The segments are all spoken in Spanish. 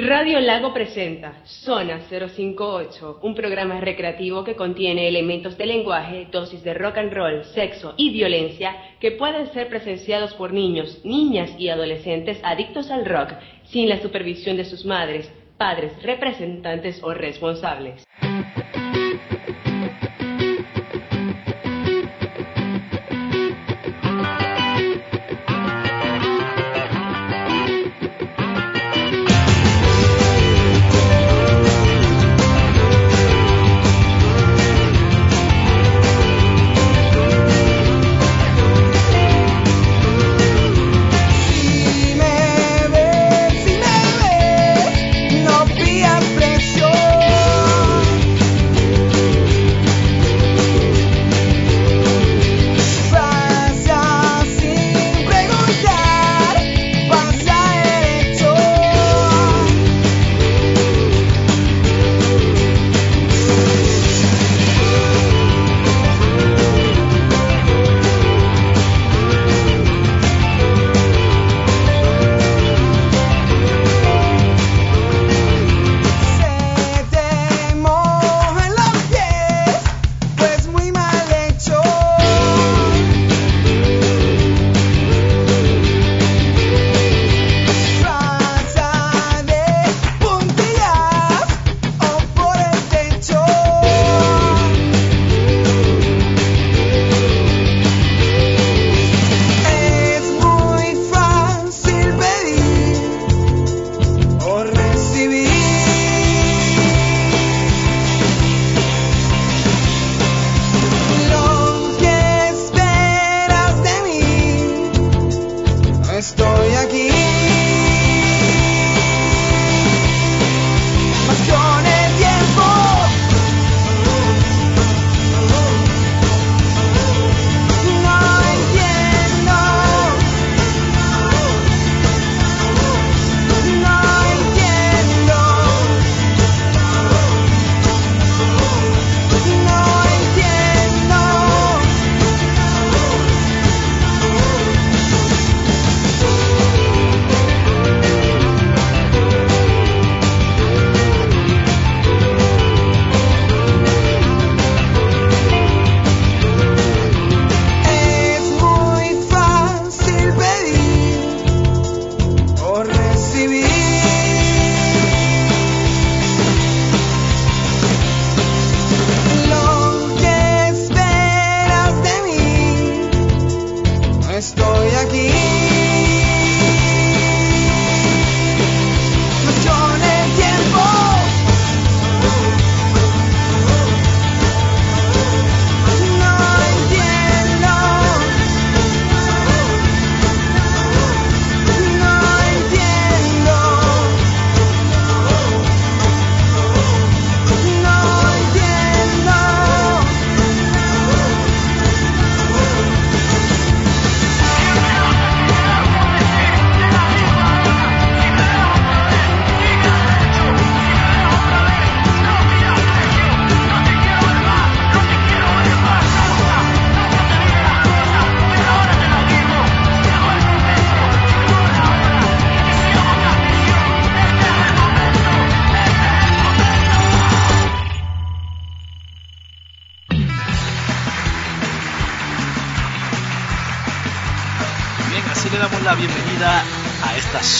Radio Lago presenta Zona 058, un programa recreativo que contiene elementos de lenguaje, dosis de rock and roll, sexo y violencia que pueden ser presenciados por niños, niñas y adolescentes adictos al rock sin la supervisión de sus madres, padres, representantes o responsables.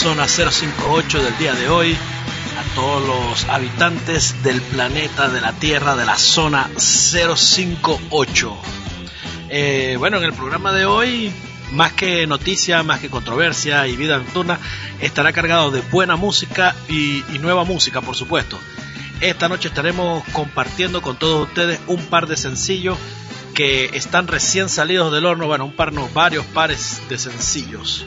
Zona 058 del día de hoy a todos los habitantes del planeta, de la Tierra, de la zona 058. Eh, bueno, en el programa de hoy, más que noticia, más que controversia y vida nocturna, estará cargado de buena música y, nueva música, por supuesto. Esta noche estaremos compartiendo con todos ustedes un par de sencillos que están recién salidos del horno, bueno, un par, varios pares de sencillos.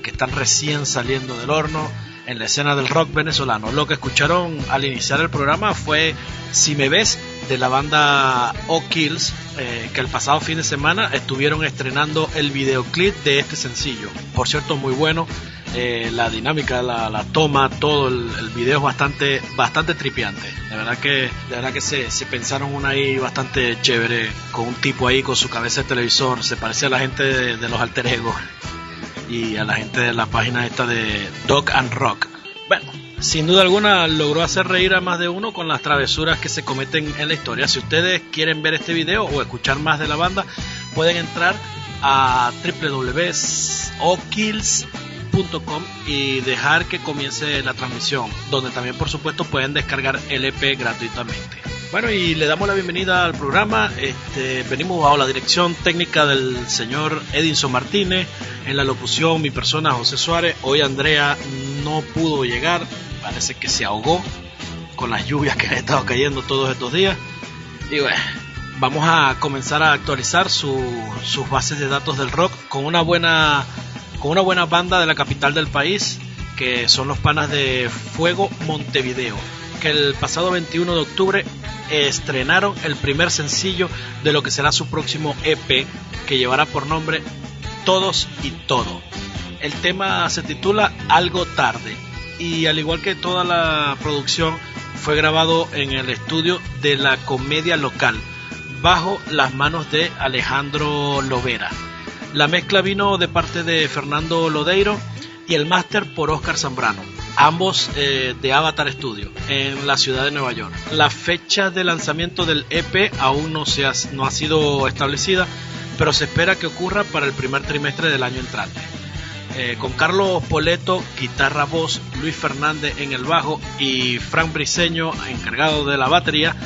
Que están recién saliendo del horno en la escena del rock venezolano. Lo que escucharon al iniciar el programa fue Si me ves de la banda O Kills, eh, que el pasado fin de semana estuvieron estrenando el videoclip de este sencillo. Por cierto, muy bueno. Eh, la dinámica, la, toma, todo el, video es bastante, bastante tripiante. De verdad que, de verdad que se, se, pensaron una ahí bastante chévere con un tipo ahí con su cabeza de televisor. Se parecía a la gente de, los alter ego y a la gente de la página esta de Dog and Rock. Bueno, sin duda alguna logró hacer reír a más de uno con las travesuras que se cometen en la historia. Si ustedes quieren ver este video o escuchar más de la banda, pueden entrar a www.okills.com y dejar que comience la transmisión, donde también por supuesto pueden descargar el EP gratuitamente. Bueno, y le damos la bienvenida al programa. Este, venimos bajo la dirección técnica del señor Edinson Martínez. En la locución, mi persona José Suárez. Hoy Andrea no pudo llegar, parece que se ahogó con las lluvias que han estado cayendo todos estos días. Y bueno, vamos a comenzar a actualizar sus bases de datos del rock con una buena, con una buena banda de la capital del país, que son los panas de Fuego Montevideo que el pasado 21 de octubre estrenaron el primer sencillo de lo que será su próximo EP que llevará por nombre Todos y Todo. El tema se titula Algo tarde y al igual que toda la producción fue grabado en el estudio de la comedia local bajo las manos de Alejandro Lovera. La mezcla vino de parte de Fernando Lodeiro y el máster por Oscar Zambrano ambos eh, de Avatar Studio, en la ciudad de Nueva York. La fecha de lanzamiento del EP aún no, se ha, no ha sido establecida, pero se espera que ocurra para el primer trimestre del año entrante. Eh, con Carlos Poleto, guitarra voz, Luis Fernández en el bajo y Frank Briseño encargado de la batería,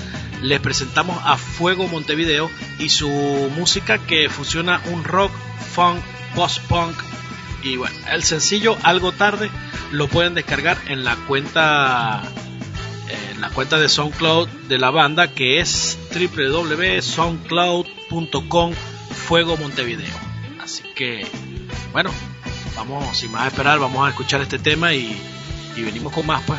les presentamos a Fuego Montevideo y su música que fusiona un rock, funk, post-punk y bueno, el sencillo Algo Tarde lo pueden descargar en la cuenta en la cuenta de SoundCloud de la banda que es www.soundcloud.com Fuego Montevideo. Así que bueno, vamos sin más esperar, vamos a escuchar este tema y, y venimos con más pues.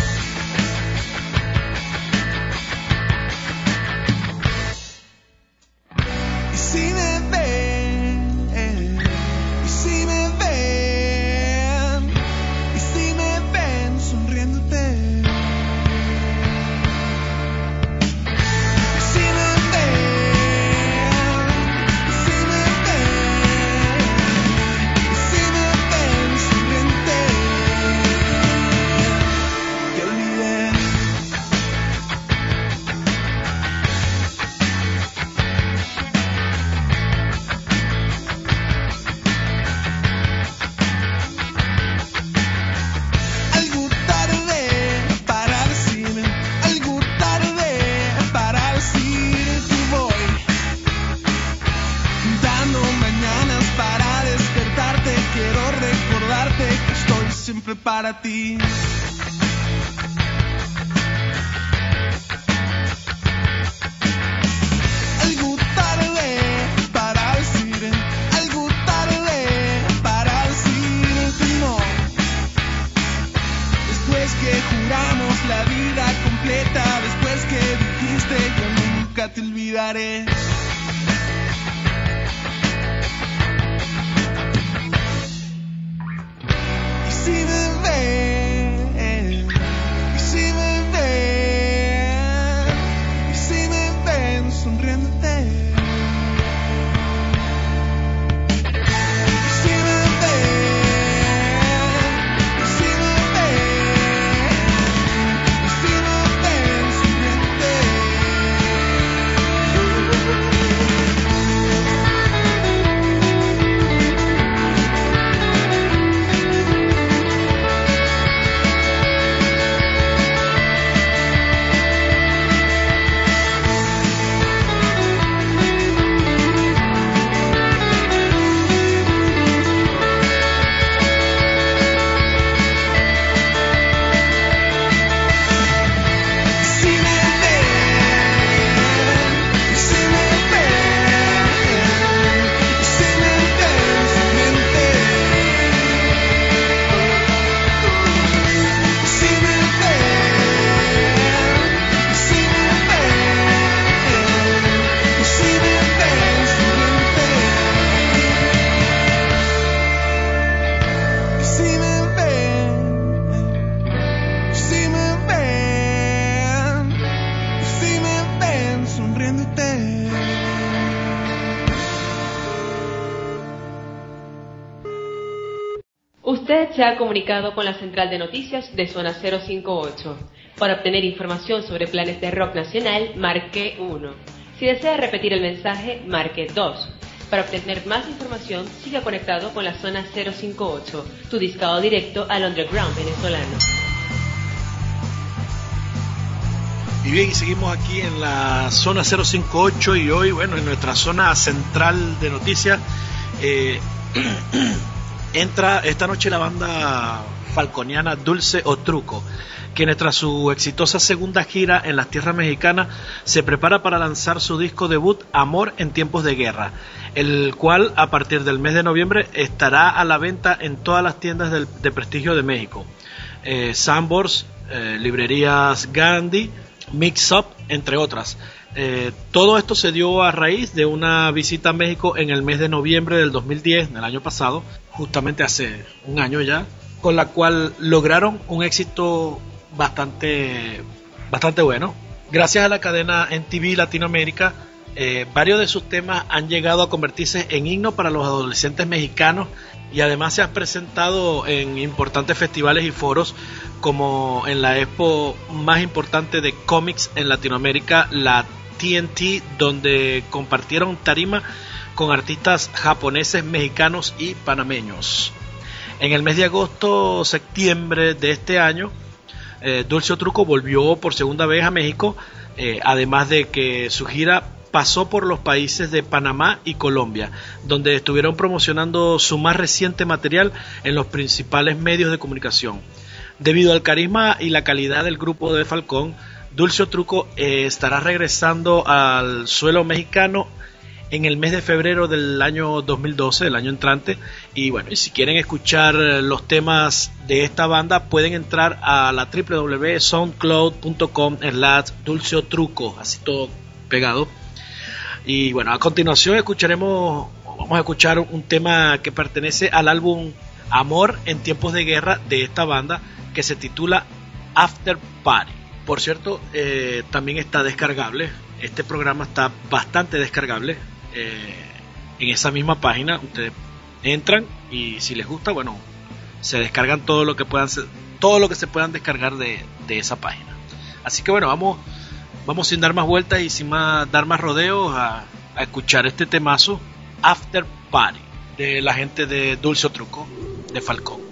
comunicado con la central de noticias de Zona 058. Para obtener información sobre planes de rock nacional, marque 1. Si desea repetir el mensaje, marque 2. Para obtener más información, siga conectado con la Zona 058, tu discado directo al underground venezolano. Y bien, seguimos aquí en la zona 058 y hoy, bueno, en nuestra zona central de noticias, eh, entra esta noche la banda falconiana Dulce o Truco, quien tras su exitosa segunda gira en las tierras mexicanas se prepara para lanzar su disco debut Amor en tiempos de guerra, el cual a partir del mes de noviembre estará a la venta en todas las tiendas de prestigio de México. Eh, Sambors, eh, librerías Gandhi, Mix Up, entre otras. Eh, todo esto se dio a raíz de una visita a México en el mes de noviembre del 2010, del año pasado, justamente hace un año ya, con la cual lograron un éxito bastante, bastante bueno. Gracias a la cadena NTV Latinoamérica, eh, varios de sus temas han llegado a convertirse en himno para los adolescentes mexicanos y además se han presentado en importantes festivales y foros como en la expo más importante de cómics en Latinoamérica, la TNT, donde compartieron tarima con artistas japoneses, mexicanos y panameños. En el mes de agosto, septiembre de este año, eh, Dulce Truco volvió por segunda vez a México, eh, además de que su gira pasó por los países de Panamá y Colombia, donde estuvieron promocionando su más reciente material en los principales medios de comunicación. Debido al carisma y la calidad del grupo de Falcón, Dulce Truco eh, estará regresando al suelo mexicano en el mes de febrero del año 2012, del año entrante. Y bueno, y si quieren escuchar los temas de esta banda, pueden entrar a la www.soundcloud.com slash Dulce Truco, así todo pegado. Y bueno, a continuación escucharemos, vamos a escuchar un tema que pertenece al álbum Amor en tiempos de guerra de esta banda, que se titula After Party. Por cierto, eh, también está descargable. Este programa está bastante descargable eh, en esa misma página. Ustedes entran y si les gusta, bueno, se descargan todo lo que puedan, todo lo que se puedan descargar de, esa página. Así que bueno, vamos, vamos sin dar más vueltas y sin más dar más rodeos a, a escuchar este temazo After Party de la gente de Dulce Truco de Falcón.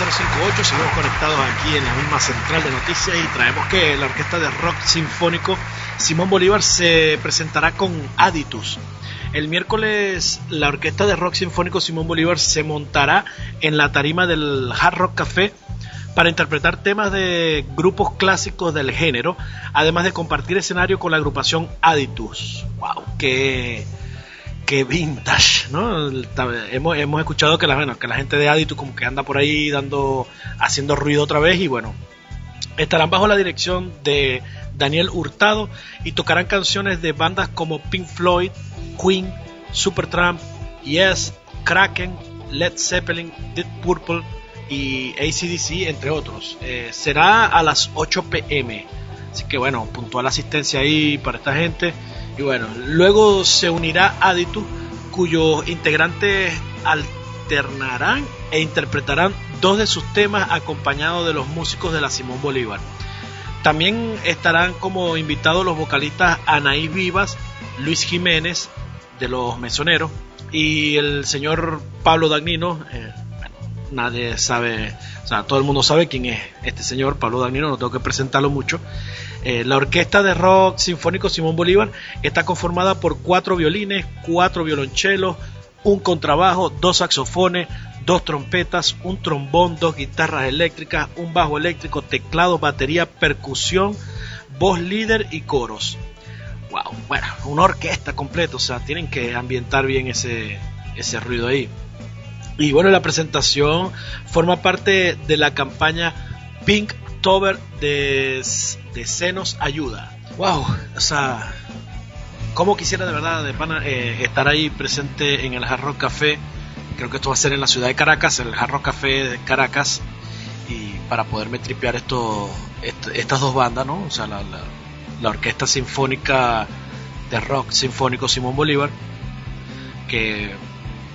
058, seguimos conectados aquí en la misma central de noticias y traemos que la orquesta de rock sinfónico Simón Bolívar se presentará con Aditus. El miércoles la orquesta de rock sinfónico Simón Bolívar se montará en la tarima del Hard Rock Café para interpretar temas de grupos clásicos del género, además de compartir escenario con la agrupación Aditus. ¡Wow! ¡Qué, qué vintage! ¿no? Hemos, hemos escuchado que la, bueno, que la gente de Aditus como que anda por ahí dando, haciendo ruido otra vez y bueno, estarán bajo la dirección de Daniel Hurtado y tocarán canciones de bandas como Pink Floyd, Queen, Supertramp, Yes, Kraken, Led Zeppelin, Deep Purple y ACDC, entre otros. Eh, será a las 8 pm. Así que bueno, puntual asistencia ahí para esta gente. Y bueno, luego se unirá Aditu, cuyos integrantes alternarán e interpretarán dos de sus temas acompañados de los músicos de la Simón Bolívar. También estarán como invitados los vocalistas Anaí Vivas, Luis Jiménez de los Mesoneros y el señor Pablo Dagnino. Eh, nadie sabe, o sea, todo el mundo sabe quién es este señor Pablo Dagnino, no tengo que presentarlo mucho. Eh, la orquesta de rock sinfónico Simón Bolívar está conformada por cuatro violines, cuatro violonchelos, un contrabajo, dos saxofones, dos trompetas, un trombón, dos guitarras eléctricas, un bajo eléctrico, teclado, batería, percusión, voz líder y coros. Wow, bueno, una orquesta completa, o sea, tienen que ambientar bien ese, ese ruido ahí. Y bueno, la presentación forma parte de la campaña Pink Tober de, de Senos Ayuda. Wow, o sea, como quisiera de verdad de eh, estar ahí presente en el Hard Café creo que esto va a ser en la ciudad de Caracas, el Jarro Café de Caracas, y para poderme tripear esto, estas dos bandas, ¿no? O sea, la, Orquesta Sinfónica de Rock Sinfónico Simón Bolívar, que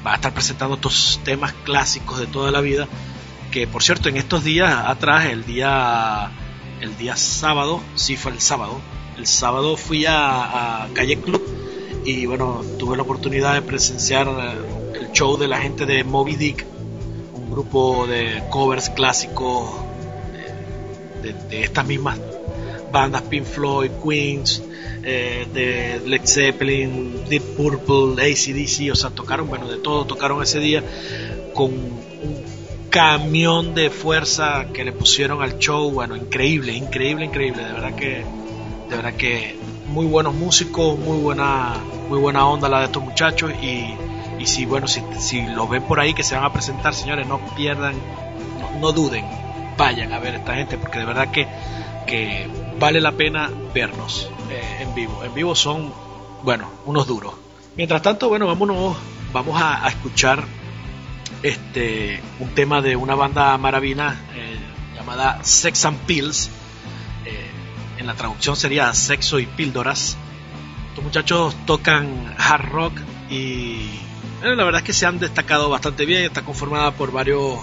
va a estar presentando estos temas clásicos de toda la vida, que por cierto en estos días atrás, el día, el día sábado, sí fue el sábado, el sábado fui a, Calle Club y bueno, tuve la oportunidad de presenciar el show de la gente de Moby Dick, un grupo de covers clásicos de, estas mismas bandas, Pink Floyd, Queens, eh, de Led Zeppelin, Deep Purple, ACDC, o sea, tocaron, bueno, de todo, tocaron ese día con un camión de fuerza que le pusieron al show, bueno, increíble, increíble, increíble, de verdad que, de verdad que muy buenos músicos, muy buena, muy buena onda la de estos muchachos y y si, bueno, si, si ven por ahí que se van a presentar, señores, no pierdan, no, duden, vayan a ver a esta gente porque de verdad que, que vale la pena vernos eh, en vivo. En vivo son, bueno, unos duros. Mientras tanto, bueno, vámonos, vamos a, escuchar este un tema de una banda maravina eh, llamada Sex and Pills. Eh, en la traducción sería Sexo y Píldoras. Estos muchachos tocan hard rock y la verdad es que se han destacado bastante bien, está conformada por varios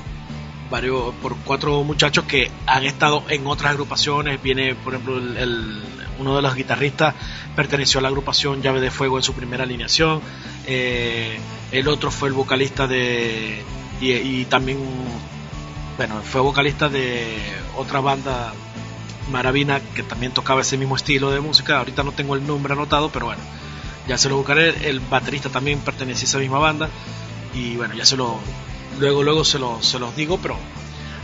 varios por cuatro muchachos que han estado en otras agrupaciones, viene por ejemplo el, uno de los guitarristas perteneció a la agrupación Llave de Fuego en su primera alineación, eh, el otro fue el vocalista de y, también bueno fue vocalista de otra banda Maravina que también tocaba ese mismo estilo de música, ahorita no tengo el nombre anotado, pero bueno, ya se lo buscaré, el baterista también pertenece a esa misma banda. Y bueno, ya se lo, luego, luego se, lo, se los digo, pero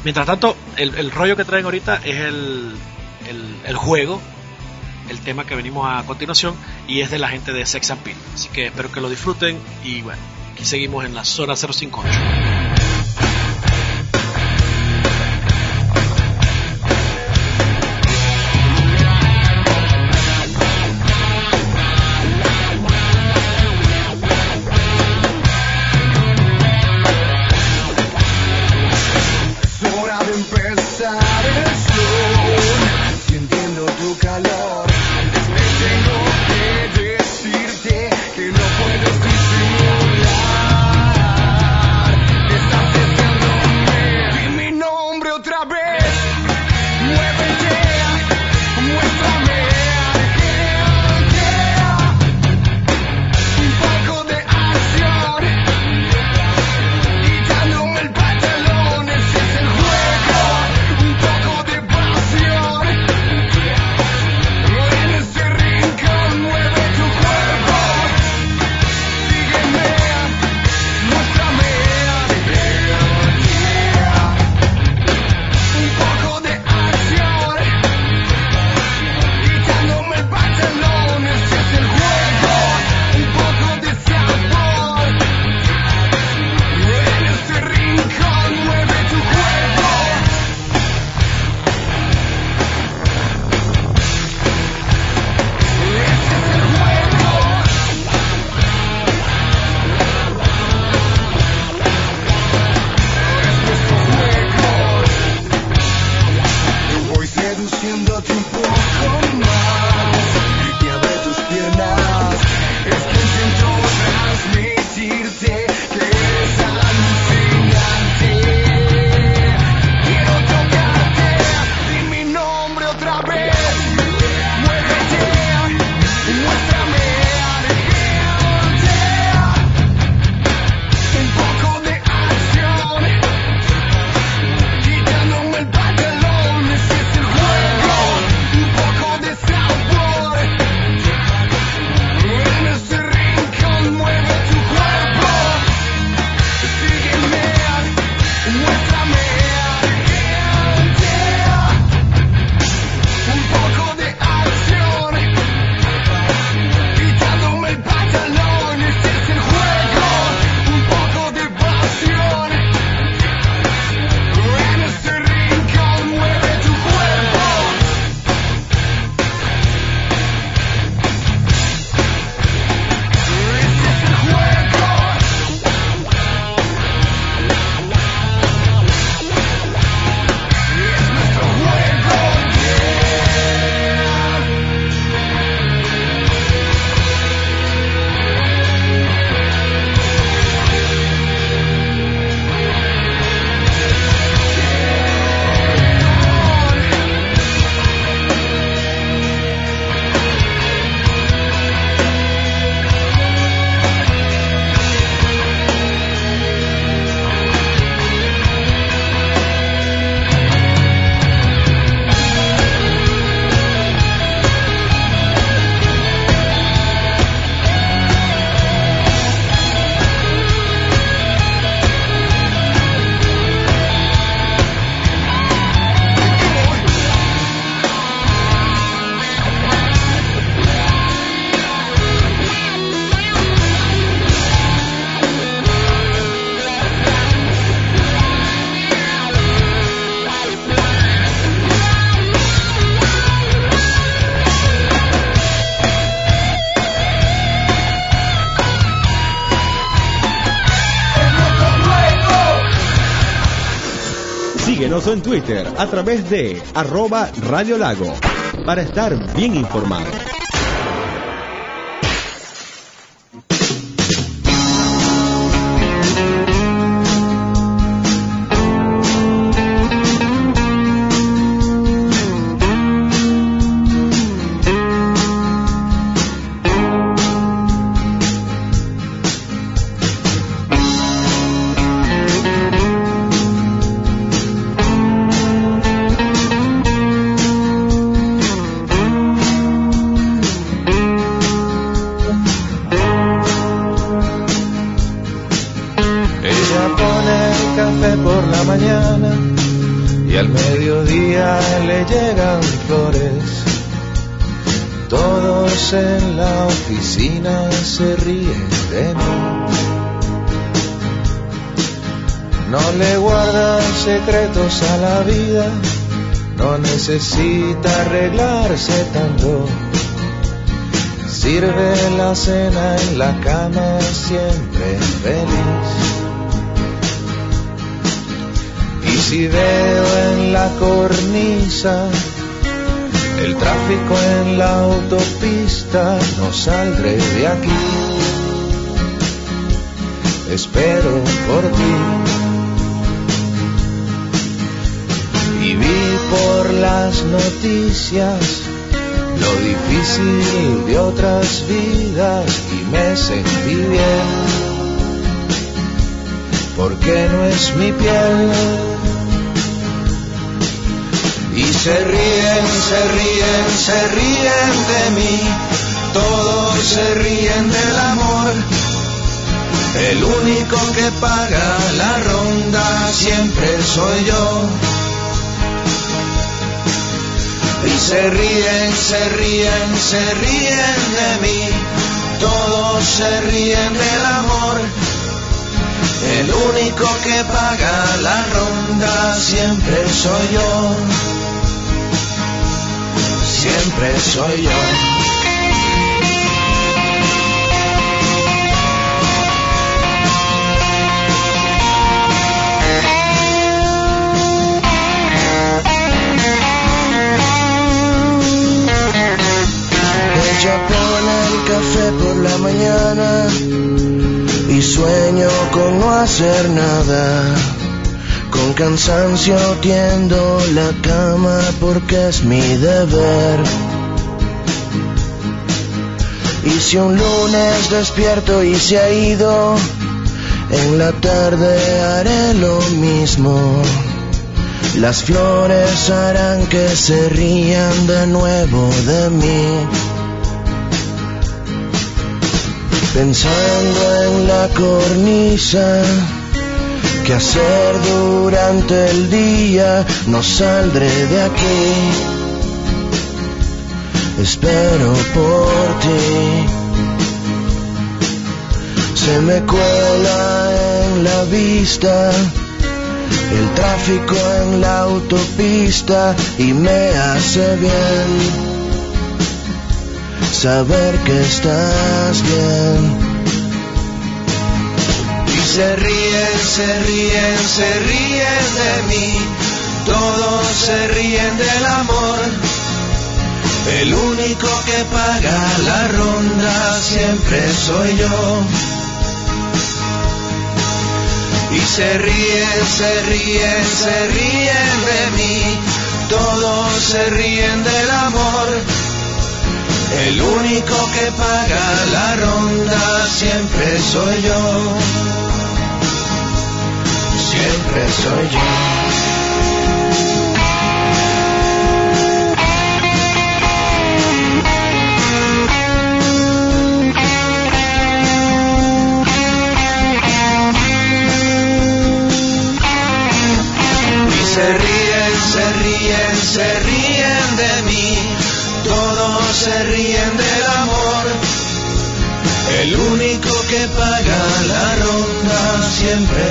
mientras tanto, el, rollo que traen ahorita es el, el, juego, el tema que venimos a continuación y es de la gente de Sex and Así que espero que lo disfruten y bueno, aquí seguimos en la zona 058. En Twitter a través de arroba Radio Lago para estar bien informado. A la vida, no necesita arreglarse tanto. Sirve la cena en la cama siempre feliz. Y si veo en la cornisa el tráfico en la autopista, no saldré de aquí. Espero por ti. Por las noticias lo difícil de otras vidas y me sentí bien, porque no es mi piel. Y se ríen, se ríen, se ríen de mí, todos se ríen del amor. El único que paga la ronda siempre soy yo y se ríen, se ríen, se ríen de mí, todos se ríen del amor. El único que paga la ronda siempre soy yo, siempre soy yo. Café por la mañana y sueño con no hacer nada. Con cansancio tiendo la cama porque es mi deber. Y si un lunes despierto y se ha ido, en la tarde haré lo mismo. Las flores harán que se rían de nuevo de mí. Pensando en la cornisa. ¿Qué hacer durante el día? No saldré de aquí. Espero por ti. Se me cuela en la vista el tráfico en la autopista y me hace bien saber que estás bien. Y se ríen, se ríen, se ríen de mí, todos se ríen del amor. El único que paga la ronda siempre soy yo. Y se ríen, se ríen, se ríen de mí, todos se ríen del amor el único que paga la ronda siempre soy yo. Siempre soy yo.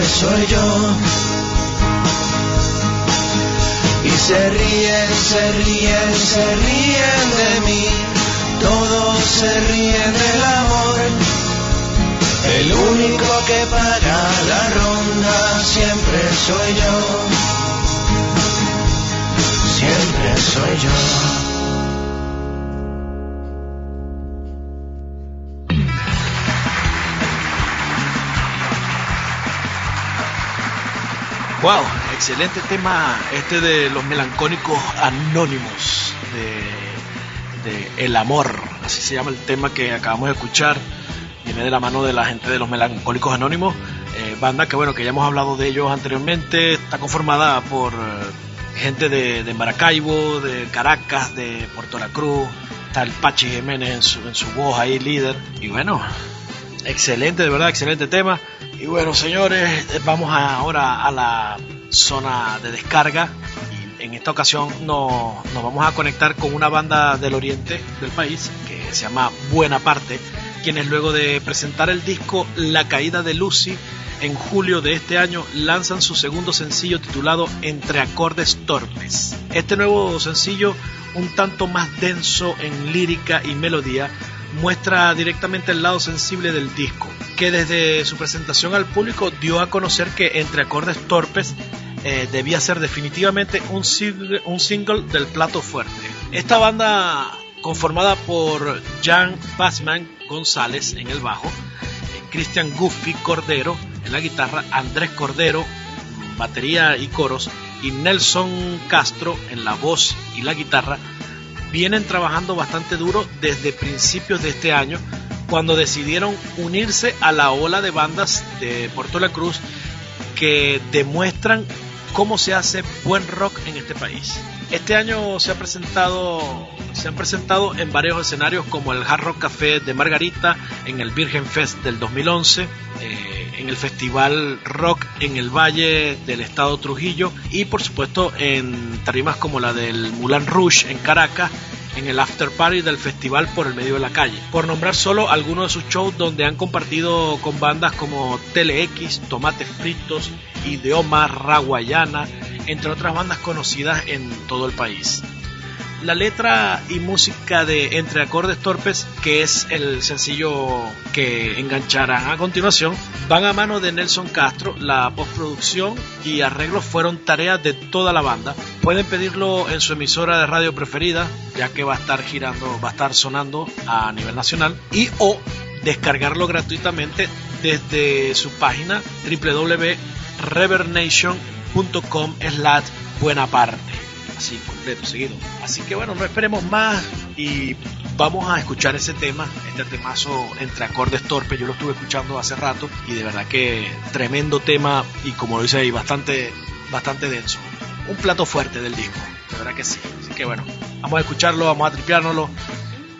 soy yo. Y se ríen, se ríen, se ríen de mí. Todos se ríen del amor. El único que paga la ronda siempre soy yo. Siempre soy yo. Wow, excelente tema este de los melancólicos anónimos de, El Amor, así se llama el tema que acabamos de escuchar, viene de la mano de la gente de los melancólicos anónimos, eh, banda que bueno, que ya hemos hablado de ellos anteriormente, está conformada por eh, gente de, Maracaibo, de Caracas, de Puerto La Cruz, está el Pachi Jiménez en su, en su voz ahí líder, y bueno, excelente, de verdad, excelente tema. Y bueno, señores, vamos ahora a la zona de descarga. Y en esta ocasión nos, nos vamos a conectar con una banda del oriente del país que se llama Buena Parte, quienes luego de presentar el disco La Caída de Lucy en julio de este año lanzan su segundo sencillo titulado Entre Acordes Torpes. Este nuevo sencillo, un tanto más denso en lírica y melodía, muestra directamente el lado sensible del disco, que desde su presentación al público dio a conocer que Entre Acordes Torpes eh, debía ser definitivamente un single, un single del plato fuerte. Esta banda, conformada por Jan Bassman González en el bajo, eh, Christian Guffy Cordero en la guitarra, Andrés Cordero, batería y coros, y Nelson Castro en la voz y la guitarra, vienen trabajando bastante duro desde principios de este año, cuando decidieron unirse a la ola de bandas de Puerto La Cruz que demuestran cómo se hace buen rock en este país. Este año se ha presentado se han presentado en varios escenarios como el Hard Rock Café de Margarita, en el Virgen Fest del 2011, eh, en el Festival Rock en el Valle del Estado Trujillo y por supuesto en tarimas como la del Mulan Rouge en Caracas en el after party del festival por el medio de la calle. Por nombrar solo algunos de sus shows donde han compartido con bandas como TeleX, Tomates Fritos, Ideoma, Raguayana, entre otras bandas conocidas en todo el país. La letra y música de Entre Acordes Torpes, que es el sencillo que engancharán a continuación, van a mano de Nelson Castro. La postproducción y arreglos fueron tareas de toda la banda. Pueden pedirlo en su emisora de radio preferida, ya que va a estar girando, va a estar sonando a nivel nacional, y o descargarlo gratuitamente desde su página www.revernation.com slash buena parte así completo, seguido. Así que bueno, no esperemos más y vamos a escuchar ese tema, este temazo entre acordes torpes, yo lo estuve escuchando hace rato y de verdad que tremendo tema y como lo dice ahí, bastante, bastante denso. Un plato fuerte del disco, de verdad que sí. Así que bueno, vamos a escucharlo, vamos a tripeárnoslo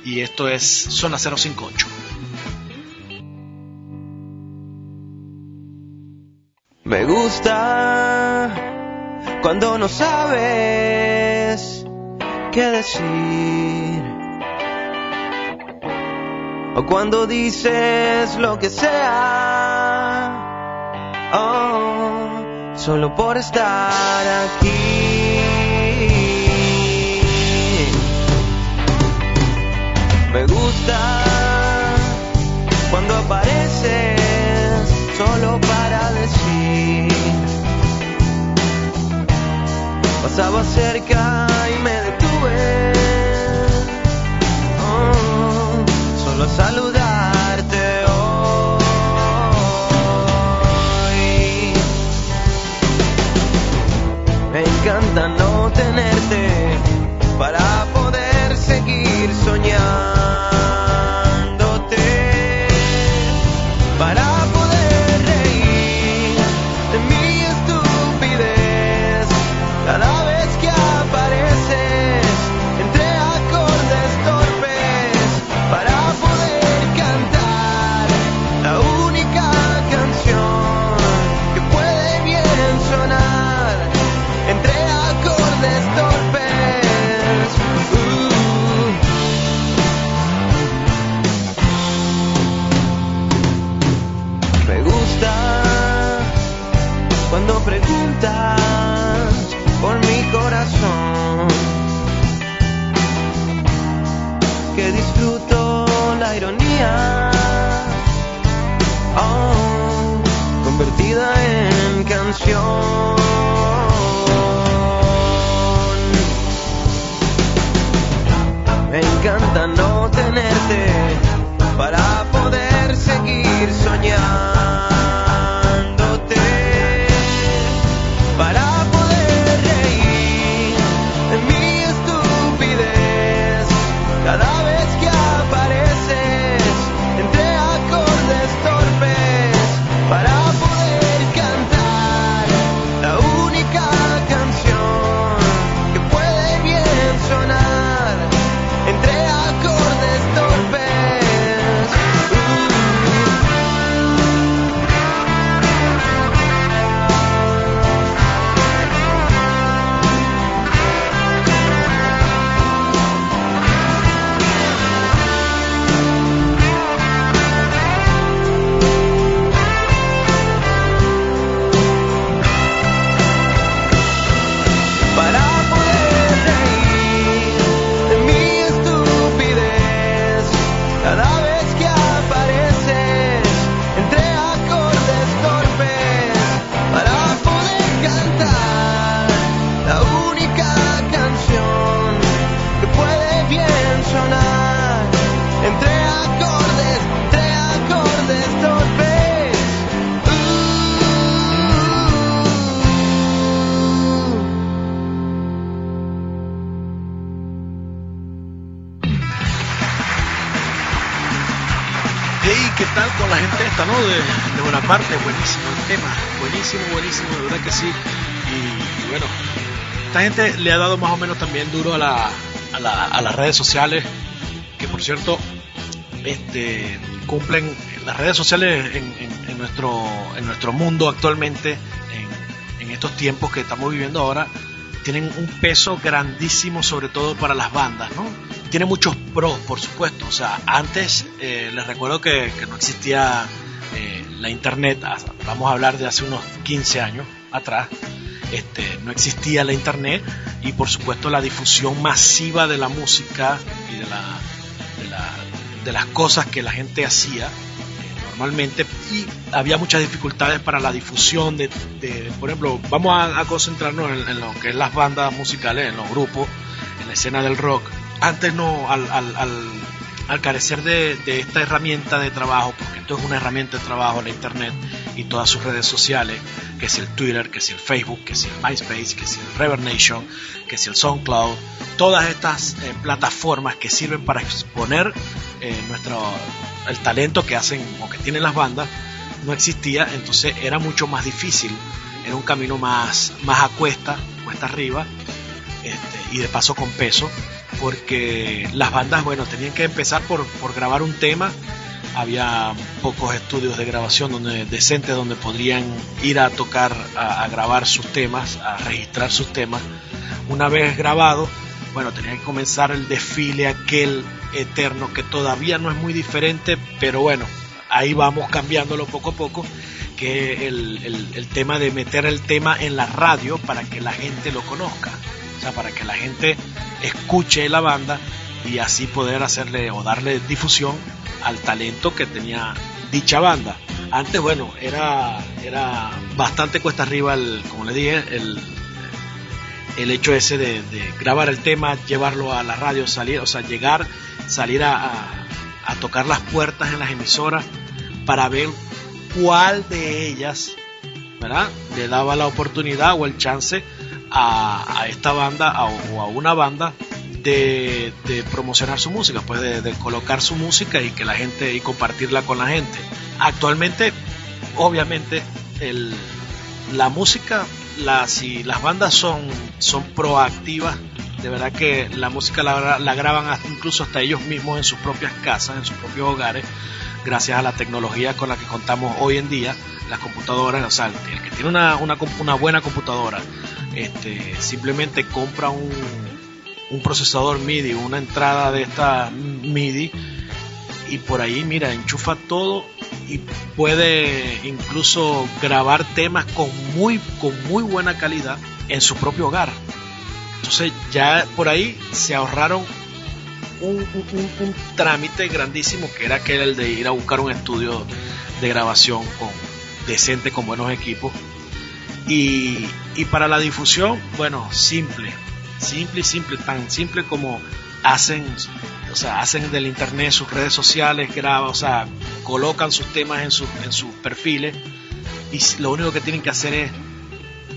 y esto es Zona 058. Me gusta cuando no sabes qué decir. O cuando dices lo que sea. Oh, solo por estar aquí. Me gusta Pasaba cerca y me detuve. Oh, solo saludarte hoy. Me encanta no tenerte para poder seguir soñando. Buenísimo, buenísimo, de verdad que sí. Y, bueno, esta gente le ha dado más o menos también duro a, la, a, la, a las redes sociales, que por cierto, este, cumplen las redes sociales en, en, en nuestro, en nuestro mundo actualmente, en, en estos tiempos que estamos viviendo ahora, tienen un peso grandísimo, sobre todo para las bandas, ¿no? Tiene muchos pros, por supuesto. O sea, antes eh, les recuerdo que, que no existía la internet, vamos a hablar de hace unos 15 años atrás, este, no existía la internet y por supuesto la difusión masiva de la música y de, la, de, la, de las cosas que la gente hacía normalmente y había muchas dificultades para la difusión de, de por ejemplo, vamos a, concentrarnos en, en, lo que es las bandas musicales, en los grupos, en la escena del rock. Antes no, al, al, al, al carecer de, esta herramienta de trabajo, porque esto es una herramienta de trabajo, la internet y todas sus redes sociales, que es el Twitter, que es el Facebook, que es el MySpace, que es el Reverb Nation, que es el SoundCloud, todas estas eh, plataformas que sirven para exponer eh, nuestro el talento que hacen o que tienen las bandas no existía, entonces era mucho más difícil, era un camino más, más a cuesta, cuesta arriba, este, y de paso con peso, porque las bandas, bueno, tenían que empezar por, por grabar un tema, había pocos estudios de grabación donde, decentes donde podrían ir a tocar, a, grabar sus temas, a registrar sus temas. Una vez grabado, bueno, tenía que comenzar el desfile aquel eterno que todavía no es muy diferente, pero bueno, ahí vamos cambiándolo poco a poco, que el, el, tema de meter el tema en la radio para que la gente lo conozca, para que la gente escuche la banda y así poder hacerle o darle difusión al talento que tenía dicha banda. Antes, bueno, era, era bastante cuesta arriba, el, como le dije, el, el hecho ese de, de, grabar el tema, llevarlo a la radio, salir, o sea, llegar, salir a, a, a, tocar las puertas en las emisoras para ver cuál de ellas, ¿verdad? Le daba la oportunidad o el chance a, esta banda o a una banda de, de promocionar su música, pues de, colocar su música y que la gente y compartirla con la gente. Actualmente, obviamente, el, la música y las bandas son, son proactivas, de verdad que la música la, la graban hasta, incluso hasta ellos mismos en sus propias casas, en sus propios hogares, gracias a la tecnología con la que contamos hoy en día, las computadoras, o sea, el que tiene una, una buena computadora, este, simplemente compra un, un procesador MIDI, una entrada de esta MIDI, y por ahí, mira, enchufa todo y puede incluso grabar temas con muy, con muy buena calidad en su propio hogar. Entonces ya por ahí se ahorraron un, un, un, trámite grandísimo que era aquel el de ir a buscar un estudio de grabación con decente, con buenos equipos. Y, y para la difusión, bueno, simple, simple y simple, tan simple como hacen, o sea, hacen del internet sus redes sociales, graban, o sea, colocan sus temas en, sus en sus perfiles y lo único que tienen que hacer es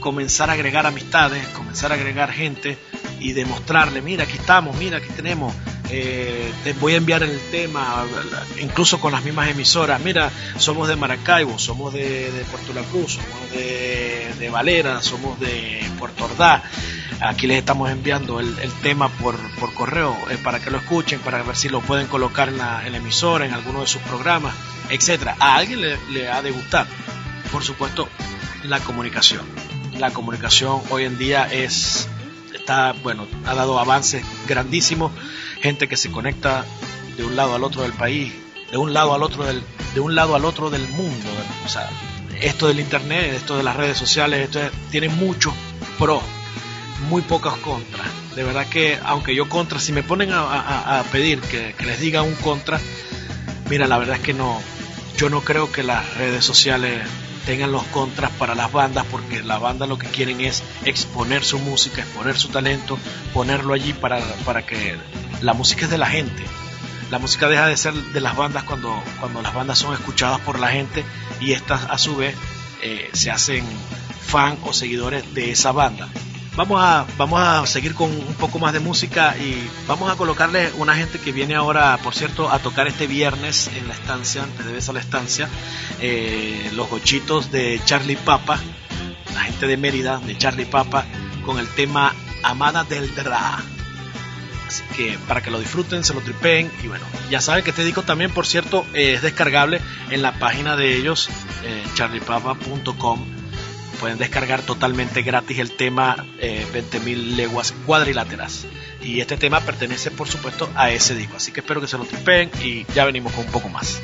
comenzar a agregar amistades, comenzar a agregar gente y demostrarle, mira, aquí estamos, mira, aquí tenemos, eh, te voy a enviar el tema, incluso con las mismas emisoras, mira, somos de Maracaibo, somos de, Puerto La Cruz, somos de, Valera, somos de Puerto Ordaz, aquí les estamos enviando el, el tema por, por correo eh, para que lo escuchen, para ver si lo pueden colocar en la, en la emisora, en alguno de sus programas, etcétera. A alguien le, le ha de gustar, por supuesto, la comunicación. La comunicación hoy en día es está bueno ha dado avances grandísimos gente que se conecta de un lado al otro del país de un lado al otro del de un lado al otro del mundo. O sea esto del internet esto de las redes sociales esto es, tiene muchos pros muy pocas contras. De verdad que aunque yo contra si me ponen a, a, a pedir que, que les diga un contra mira la verdad es que no yo no creo que las redes sociales tengan los contras para las bandas porque las bandas lo que quieren es exponer su música, exponer su talento, ponerlo allí para, para que la música es de la gente. La música deja de ser de las bandas cuando, cuando las bandas son escuchadas por la gente y estas a su vez eh, se hacen fan o seguidores de esa banda. Vamos a, vamos a seguir con un poco más de música y vamos a colocarle una gente que viene ahora, por cierto, a tocar este viernes en la estancia, antes de a la estancia, eh, los gochitos de Charlie Papa, la gente de Mérida, de Charlie Papa, con el tema Amada del Dra. Así que para que lo disfruten, se lo tripeen y bueno, ya saben que este disco también, por cierto, es descargable en la página de ellos, eh, charliepapa.com. Pueden descargar totalmente gratis el tema eh, 20.000 leguas cuadriláteras. Y este tema pertenece, por supuesto, a ese disco. Así que espero que se lo tripeen y ya venimos con un poco más.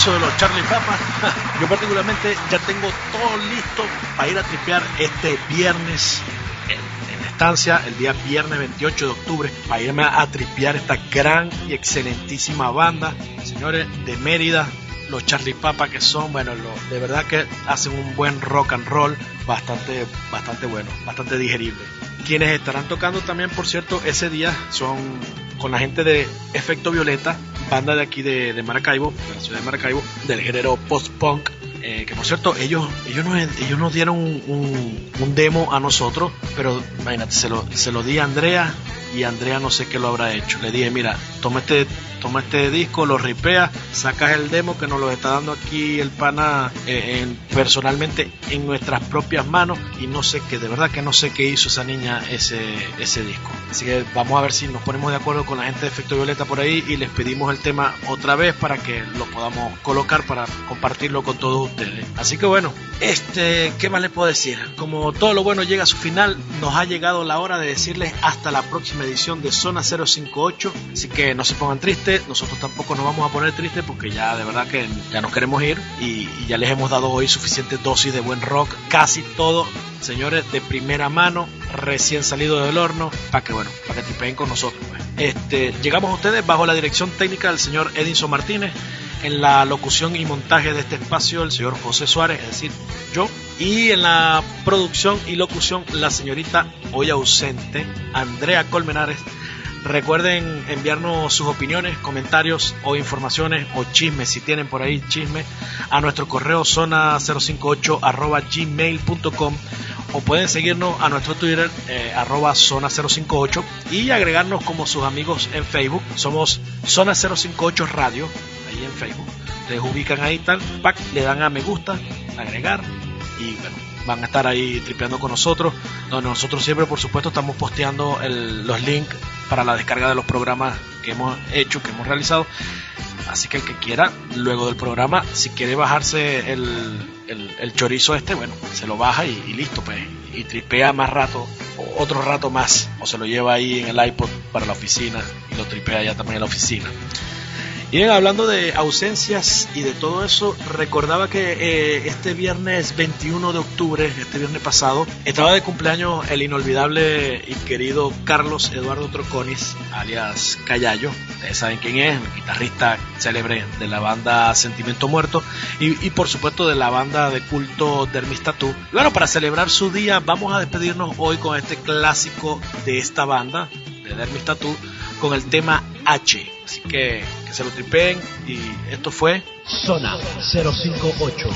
Temazo de los Charlie Papa? Yo particularmente ya tengo todo listo para ir a tripear este viernes en, la estancia, el día viernes 28 de octubre, para irme a, tripear esta gran y excelentísima banda, señores de Mérida, los Charlie Papa que son, bueno, de verdad que hacen un buen rock and roll bastante, bastante bueno, bastante digerible. Quienes estarán tocando también, por cierto, ese día son con la gente de Efecto Violeta, banda de aquí de, Maracaibo, de la ciudad de Maracaibo, del género post-punk. Eh, que por cierto, ellos, ellos, nos, ellos nos dieron un, un, demo a nosotros, pero imagínate, se lo, se lo di a Andrea y Andrea no sé qué lo habrá hecho. Le dije, mira, toma este toma este disco, lo ripea, sacas el demo que nos lo está dando aquí el pana eh, personalmente en nuestras propias manos y no sé qué, de verdad que no sé qué hizo esa niña ese, ese disco. Así que vamos a ver si nos ponemos de acuerdo con la gente de Efecto Violeta por ahí y les pedimos el tema otra vez para que lo podamos colocar para compartirlo con todos ustedes. Así que bueno, este, ¿qué más les puedo decir? Como todo lo bueno llega a su final, nos ha llegado la hora de decirles hasta la próxima edición de Zona 058. Así que no se pongan tristes, nosotros tampoco nos vamos a poner tristes porque ya de verdad que ya nos queremos ir y, ya les hemos dado hoy suficiente dosis de buen rock, casi todo señores de primera mano, recién salido del horno, para que bueno, para que tripeen con nosotros. Pues. Este, llegamos a ustedes bajo la dirección técnica del señor Edinson Martínez, en la locución y montaje de este espacio el señor José Suárez, es decir, yo, y en la producción y locución la señorita hoy ausente Andrea Colmenares. Recuerden enviarnos sus opiniones, comentarios o informaciones o chismes, si tienen por ahí chismes, a nuestro correo zona058 arroba gmail.com o pueden seguirnos a nuestro Twitter eh, arroba zona058 y agregarnos como sus amigos en Facebook. Somos Zona 058 Radio, ahí en Facebook. Ustedes ubican ahí tal, le dan a me gusta, agregar y bueno, van a estar ahí tripeando con nosotros. Donde nosotros siempre, por supuesto, estamos posteando el, los links para la descarga de los programas que hemos hecho, que hemos realizado. Así que el que quiera, luego del programa, si quiere bajarse el, el, chorizo este, bueno, se lo baja y, y, listo, pues. Y tripea más rato, otro rato más, o se lo lleva ahí en el iPod para la oficina y lo tripea ya también en la oficina. Bien, hablando de ausencias y de todo eso, recordaba que eh, este viernes 21 de octubre, este viernes pasado, estaba de cumpleaños el inolvidable y querido Carlos Eduardo Troconis, alias Callayo. Ustedes saben quién es, el guitarrista célebre de la banda Sentimiento Muerto y, y por supuesto de la banda de culto Dermis Tattoo. Bueno, para celebrar su día, vamos a despedirnos hoy con este clásico de esta banda, de Dermis Tattoo, con el tema H. Así que que se lo tripeen y esto fue Zona 058.